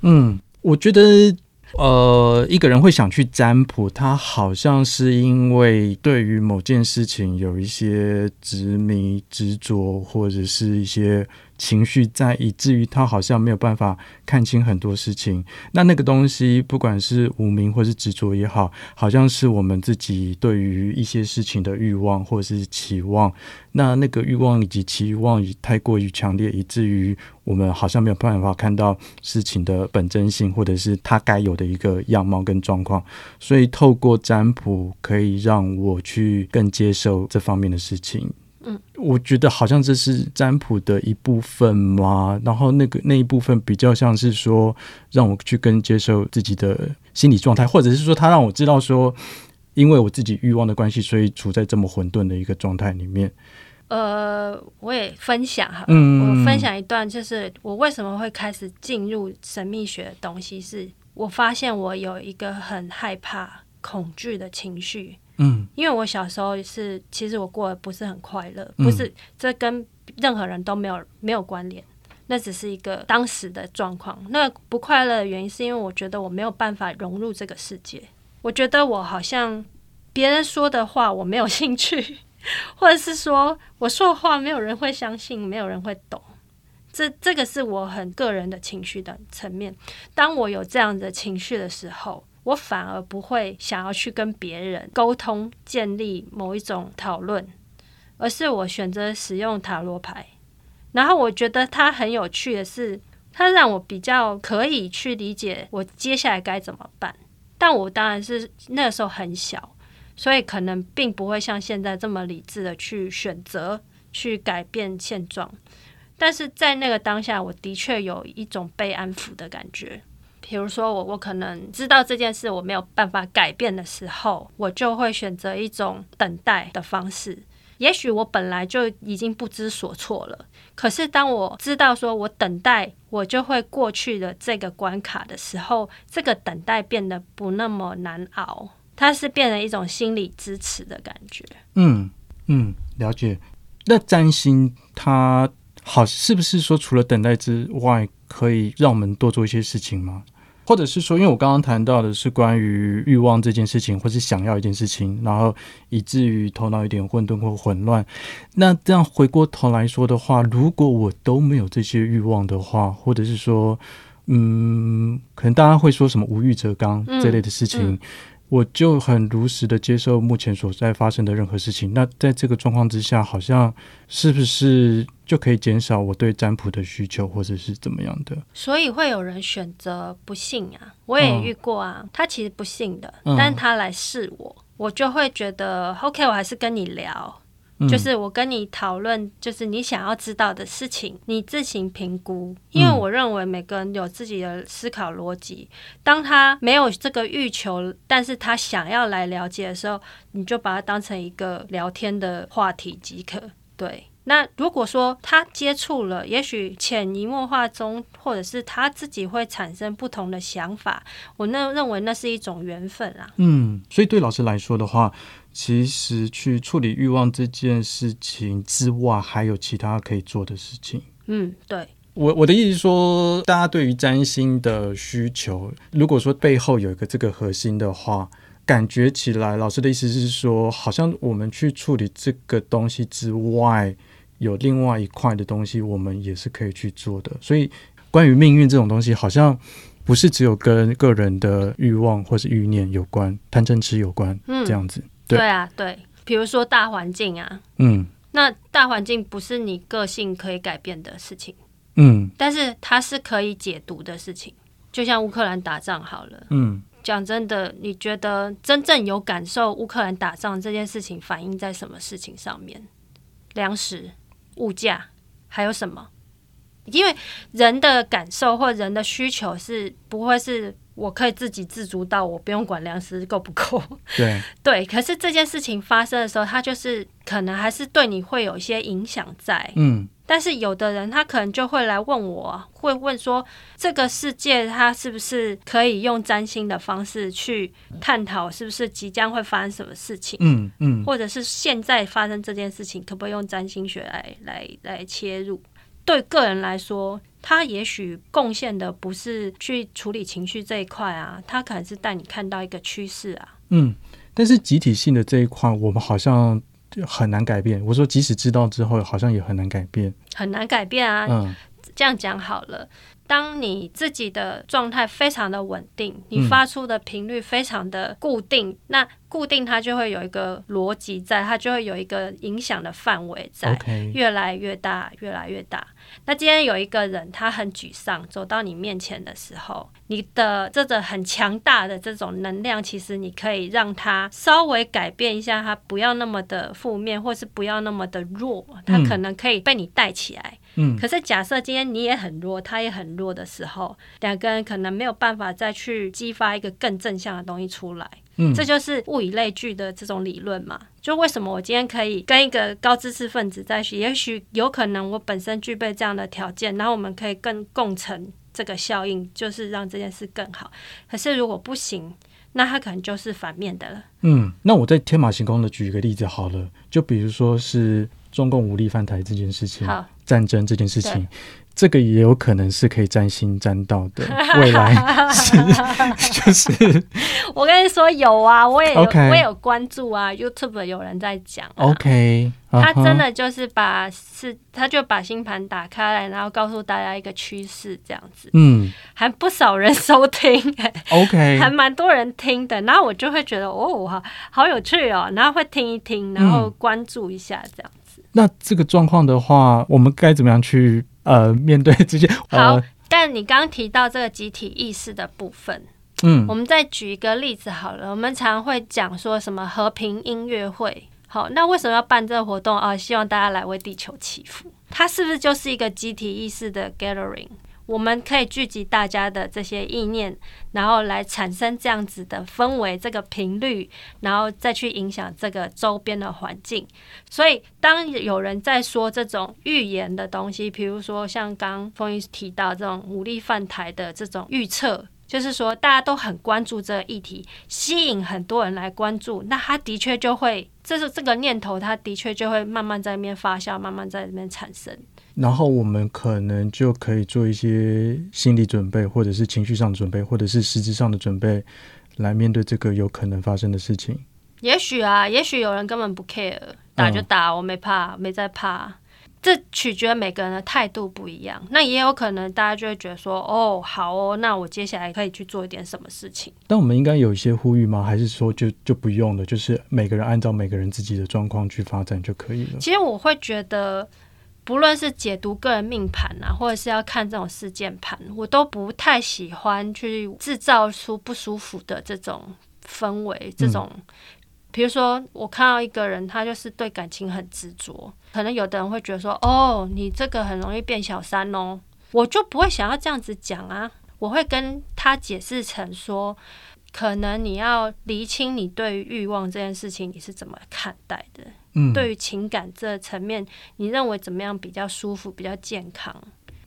嗯，我觉得。呃，一个人会想去占卜，他好像是因为对于某件事情有一些执迷、执着，或者是一些。情绪在，以至于他好像没有办法看清很多事情。那那个东西，不管是无名或是执着也好，好像是我们自己对于一些事情的欲望或是期望。那那个欲望以及期望也太过于强烈，以至于我们好像没有办法看到事情的本真性，或者是它该有的一个样貌跟状况。所以，透过占卜可以让我去更接受这方面的事情。嗯，我觉得好像这是占卜的一部分嘛，然后那个那一部分比较像是说，让我去跟接受自己的心理状态，或者是说他让我知道说，因为我自己欲望的关系，所以处在这么混沌的一个状态里面。呃，我也分享哈，嗯，我分享一段，就是我为什么会开始进入神秘学的东西，是我发现我有一个很害怕、恐惧的情绪。嗯，因为我小时候是，其实我过得不是很快乐，不是，这跟任何人都没有没有关联，那只是一个当时的状况。那不快乐的原因是因为我觉得我没有办法融入这个世界，我觉得我好像别人说的话我没有兴趣，或者是说我说的话没有人会相信，没有人会懂。这这个是我很个人的情绪的层面。当我有这样的情绪的时候。我反而不会想要去跟别人沟通、建立某一种讨论，而是我选择使用塔罗牌。然后我觉得它很有趣的是，它让我比较可以去理解我接下来该怎么办。但我当然是那个时候很小，所以可能并不会像现在这么理智的去选择去改变现状。但是在那个当下，我的确有一种被安抚的感觉。比如说我，我可能知道这件事我没有办法改变的时候，我就会选择一种等待的方式，也许我本来就已经不知所措了，可是当我知道说我等待我就会过去的这个关卡的时候，这个等待变得不那么难熬，它是变成一种心理支持的感觉。嗯嗯，了解。那占星它好是不是说除了等待之外，可以让我们多做一些事情吗？或者是说，因为我刚刚谈到的是关于欲望这件事情，或是想要一件事情，然后以至于头脑有点混沌或混乱。那这样回过头来说的话，如果我都没有这些欲望的话，或者是说，嗯，可能大家会说什么无欲则刚这类的事情。嗯嗯我就很如实的接受目前所在发生的任何事情。那在这个状况之下，好像是不是就可以减少我对占卜的需求，或者是怎么样的？所以会有人选择不信啊，我也遇过啊。嗯、他其实不信的，但他来试我，嗯、我就会觉得 OK，我还是跟你聊。就是我跟你讨论，就是你想要知道的事情，你自行评估。因为我认为每个人有自己的思考逻辑。当他没有这个欲求，但是他想要来了解的时候，你就把它当成一个聊天的话题即可。对，那如果说他接触了，也许潜移默化中，或者是他自己会产生不同的想法，我那认为那是一种缘分啊。嗯，所以对老师来说的话。其实去处理欲望这件事情之外，还有其他可以做的事情。嗯，对。我我的意思是说，大家对于占星的需求，如果说背后有一个这个核心的话，感觉起来，老师的意思是说，好像我们去处理这个东西之外，有另外一块的东西，我们也是可以去做的。所以，关于命运这种东西，好像。不是只有跟个人的欲望或是欲念有关，贪嗔痴有关，嗯，这样子。对，对啊，对，比如说大环境啊，嗯，那大环境不是你个性可以改变的事情，嗯，但是它是可以解读的事情。就像乌克兰打仗好了，嗯，讲真的，你觉得真正有感受乌克兰打仗这件事情反映在什么事情上面？粮食、物价，还有什么？因为人的感受或人的需求是不会是我可以自给自足到我不用管粮食够不够。对 对，可是这件事情发生的时候，它就是可能还是对你会有一些影响在。嗯，但是有的人他可能就会来问我，会问说这个世界它是不是可以用占星的方式去探讨，是不是即将会发生什么事情？嗯嗯，或者是现在发生这件事情，可不可以用占星学来来来切入？对个人来说，他也许贡献的不是去处理情绪这一块啊，他可能是带你看到一个趋势啊。嗯，但是集体性的这一块，我们好像很难改变。我说，即使知道之后，好像也很难改变，很难改变啊。嗯，这样讲好了。当你自己的状态非常的稳定，你发出的频率非常的固定，嗯、那固定它就会有一个逻辑在，它就会有一个影响的范围在.越来越大，越来越大。那今天有一个人他很沮丧，走到你面前的时候，你的这个很强大的这种能量，其实你可以让他稍微改变一下，他不要那么的负面，或是不要那么的弱，他可能可以被你带起来。嗯，可是假设今天你也很弱，他也很弱的时候，两个人可能没有办法再去激发一个更正向的东西出来。嗯，这就是物以类聚的这种理论嘛。就为什么我今天可以跟一个高知识分子在一起，也许有可能我本身具备这样的条件，然后我们可以更共成这个效应，就是让这件事更好。可是如果不行，那他可能就是反面的了。嗯，那我在天马行空的举一个例子好了，就比如说是中共武力犯台这件事情。好。战争这件事情，这个也有可能是可以占星占到的。未来 是就是，我跟你说有啊，我也有.我也有关注啊，YouTube 有人在讲、啊。OK，、uh huh. 他真的就是把是，他就把星盘打开来，然后告诉大家一个趋势，这样子。嗯，还不少人收听、欸。OK，还蛮多人听的。然后我就会觉得哦，好好有趣哦，然后会听一听，然后关注一下这样。嗯那这个状况的话，我们该怎么样去呃面对这些？好，呃、但你刚刚提到这个集体意识的部分，嗯，我们再举一个例子好了。我们常会讲说什么和平音乐会，好，那为什么要办这个活动啊？希望大家来为地球祈福，它是不是就是一个集体意识的 gathering？我们可以聚集大家的这些意念，然后来产生这样子的氛围，这个频率，然后再去影响这个周边的环境。所以，当有人在说这种预言的东西，比如说像刚刚凤玉提到这种武力犯台的这种预测，就是说大家都很关注这个议题，吸引很多人来关注，那他的确就会，这是这个念头，他的确就会慢慢在那边发酵，慢慢在那边产生。然后我们可能就可以做一些心理准备，或者是情绪上的准备，或者是实质上的准备，来面对这个有可能发生的事情。也许啊，也许有人根本不 care，打就打，我没怕，没在怕。这取决每个人的态度不一样。那也有可能大家就会觉得说，哦，好哦，那我接下来可以去做一点什么事情。但我们应该有一些呼吁吗？还是说就就不用了？就是每个人按照每个人自己的状况去发展就可以了。其实我会觉得。不论是解读个人命盘啊，或者是要看这种事件盘，我都不太喜欢去制造出不舒服的这种氛围。这种，比如说我看到一个人，他就是对感情很执着，可能有的人会觉得说：“哦，你这个很容易变小三哦。”我就不会想要这样子讲啊，我会跟他解释成说，可能你要厘清你对于欲望这件事情你是怎么看待的。嗯，对于情感这层面，你认为怎么样比较舒服、比较健康？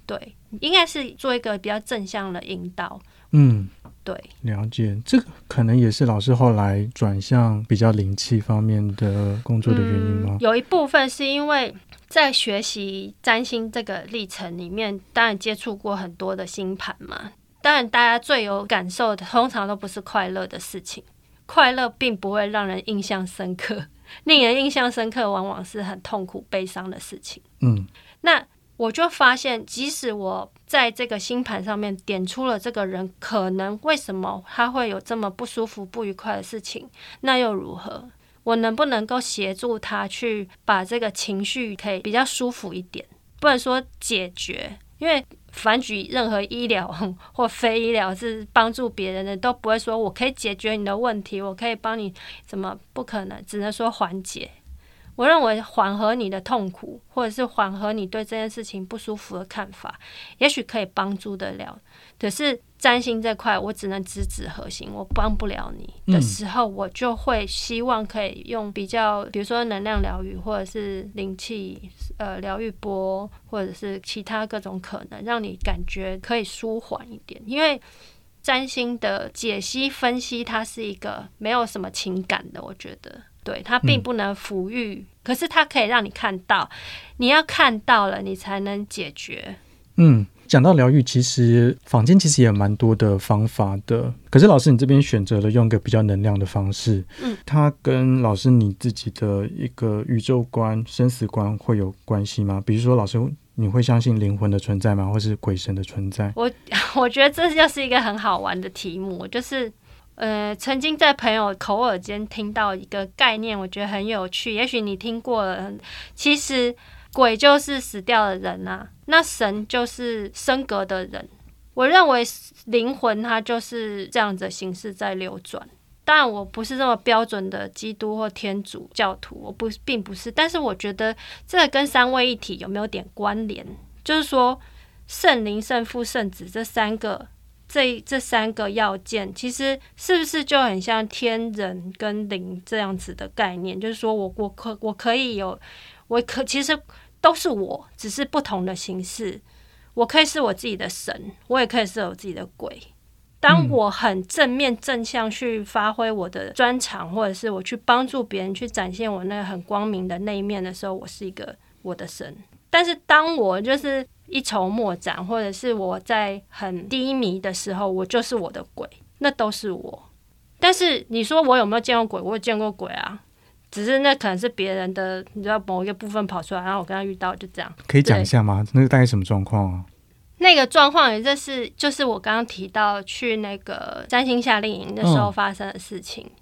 对，应该是做一个比较正向的引导。嗯，对，了解。这个可能也是老师后来转向比较灵气方面的工作的原因吗？嗯，有一部分是因为在学习占星这个历程里面，当然接触过很多的星盘嘛。当然，大家最有感受的，通常都不是快乐的事情。快乐并不会让人印象深刻。令人印象深刻，往往是很痛苦、悲伤的事情。嗯，那我就发现，即使我在这个星盘上面点出了这个人可能为什么他会有这么不舒服、不愉快的事情，那又如何？我能不能够协助他去把这个情绪可以比较舒服一点？不能说解决，因为。反举任何医疗或非医疗是帮助别人的，都不会说我可以解决你的问题，我可以帮你怎么？不可能，只能说缓解。我认为缓和你的痛苦，或者是缓和你对这件事情不舒服的看法，也许可以帮助得了。可是占星这块，我只能直指核心，我帮不了你的时候，我就会希望可以用比较，比如说能量疗愈，或者是灵气呃疗愈波，或者是其他各种可能，让你感觉可以舒缓一点。因为占星的解析分析，它是一个没有什么情感的，我觉得。对，它并不能抚育，嗯，可是它可以让你看到，你要看到了，你才能解决。嗯，讲到疗愈，其实坊间其实也蛮多的方法的。可是老师，你这边选择了用一个比较能量的方式，嗯，它跟老师你自己的一个宇宙观、生死观会有关系吗？比如说，老师你会相信灵魂的存在吗？或是鬼神的存在？我 我觉得这就是一个很好玩的题目，就是。呃，曾经在朋友口耳间听到一个概念，我觉得很有趣。也许你听过了，其实鬼就是死掉的人啊，那神就是升格的人。我认为灵魂它就是这样子的形式在流转。当然，我不是这么标准的基督或天主教徒，我不并不是。但是我觉得这个跟三位一体有没有点关联？就是说，圣灵、圣父、圣子这三个。这这三个要件，其实是不是就很像天人跟灵这样子的概念？就是说我我可我可以有，我可其实都是我，只是不同的形式。我可以是我自己的神，我也可以是我自己的鬼。当我很正面正向去发挥我的专长，或者是我去帮助别人去展现我那个很光明的那一面的时候，我是一个我的神。但是当我就是。一筹莫展，或者是我在很低迷的时候，我就是我的鬼，那都是我。但是你说我有没有见过鬼？我有见过鬼啊，只是那可能是别人的，你知道某一个部分跑出来，然后我跟他遇到，就这样。可以讲一下吗？那个大概什么状况啊？那个状况也就是就是我刚刚提到去那个三星夏令营的时候发生的事情。嗯。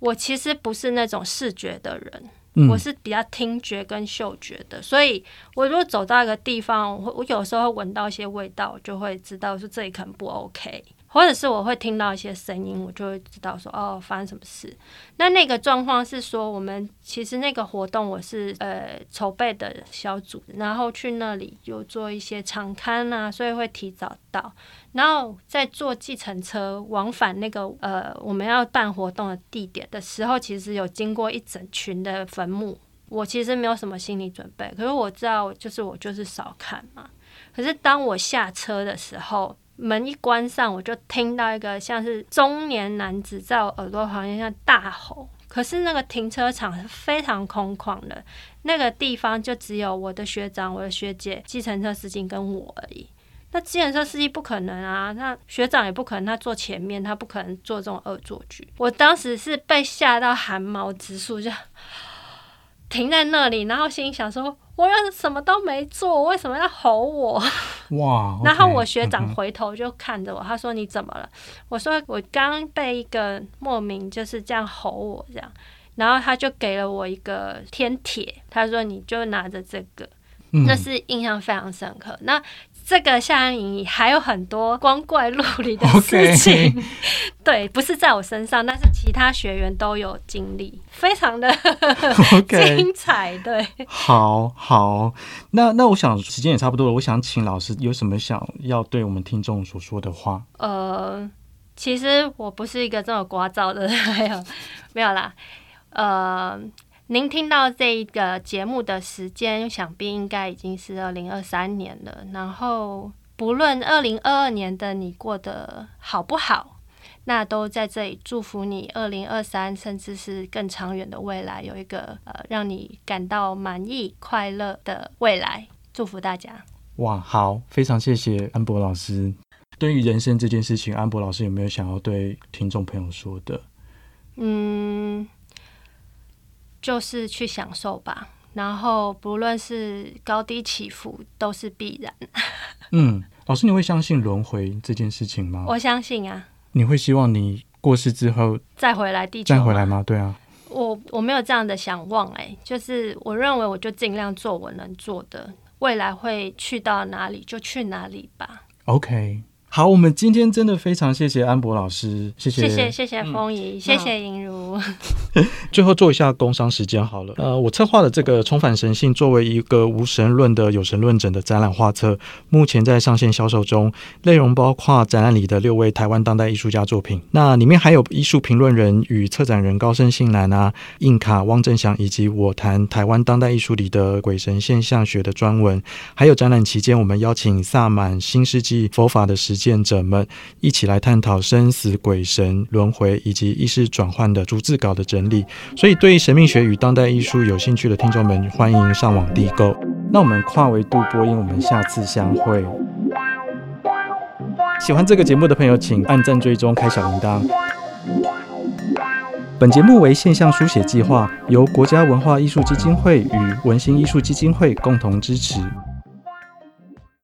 我其实不是那种视觉的人。我是比较听觉跟嗅觉的，所以我如果走到一个地方，我我有时候会闻到一些味道，就会知道说这里可能不 OK，或者是我会听到一些声音，我就会知道说哦，发生什么事。那那个状况是说，我们其实那个活动我是呃筹备的小组，然后去那里有做一些长勘啊，所以会提早到。然后在坐计程车往返那个呃我们要办活动的地点的时候，其实有经过一整群的坟墓。我其实没有什么心理准备，可是我知道，就是我就是少看嘛。可是当我下车的时候，门一关上，我就听到一个像是中年男子在我耳朵旁边像大吼。可是那个停车场是非常空旷的，那个地方就只有我的学长、我的学姐、计程车司机跟我而已。那计程车司机不可能啊，那学长也不可能，他坐前面，他不可能做这种恶作剧。我当时是被吓到汗毛直竖，就停在那里，然后心里想说。我又什么都没做，为什么要吼我？哇！然后我学长回头就看着我，他说：“你怎么了？”我说：“我刚被一个莫名就是这样吼我这样。”然后他就给了我一个天铁，他说：“你就拿着这个。”那是印象非常深刻。那这个夏安营还有很多光怪陆离的 事情，Okay. 对，不是在我身上，但是其他学员都有经历，非常的 Okay. 精彩。对，好好，那那我想时间也差不多了，我想请老师有什么想要对我们听众所说的话？呃，其实我不是一个这么聒噪的人，没有，没有啦，呃。您听到这一个节目的时间，想必应该已经是二零二三年了。然后，不论二零二二年的你过得好不好，那都在这里祝福你二零二三，甚至是更长远的未来，有一个呃让你感到满意、快乐的未来。祝福大家！哇，好，非常谢谢安博老师。对于人生这件事情，安博老师有没有想要对听众朋友说的？嗯。就是去享受吧，然后不论是高低起伏，都是必然。嗯，老师，你会相信轮回这件事情吗？我相信啊。你会希望你过世之后再回来地球？再回来吗？对啊。我我没有这样的想望，哎，就是我认为我就尽量做我能做的，未来会去到哪里就去哪里吧。OK。好，我们今天真的非常谢谢安博老师，谢谢。谢谢谢谢风仪，谢谢莹如。最后做一下工商时间好了，呃，我策划的这个《重返神性》作为一个无神论的有神论者的展览画册，目前在上线销售中，内容包括展览里的六位台湾当代艺术家作品，那里面还有艺术评论人与策展人高盛信男啊、印卡汪正祥以及我谈台湾当代艺术里的鬼神现象学的专文，还有展览期间我们邀请萨满新世纪佛法的实践者们一起来探讨生死、鬼神、轮回以及意识转换的逐字稿的整理。所以，对于神秘学与当代艺术有兴趣的听众们，欢迎上网订购。那我们跨维度播音，我们下次相会。喜欢这个节目的朋友，请按赞、追踪、开小铃铛。本节目为现象书写计划，由国家文化艺术基金会与文心艺术基金会共同支持。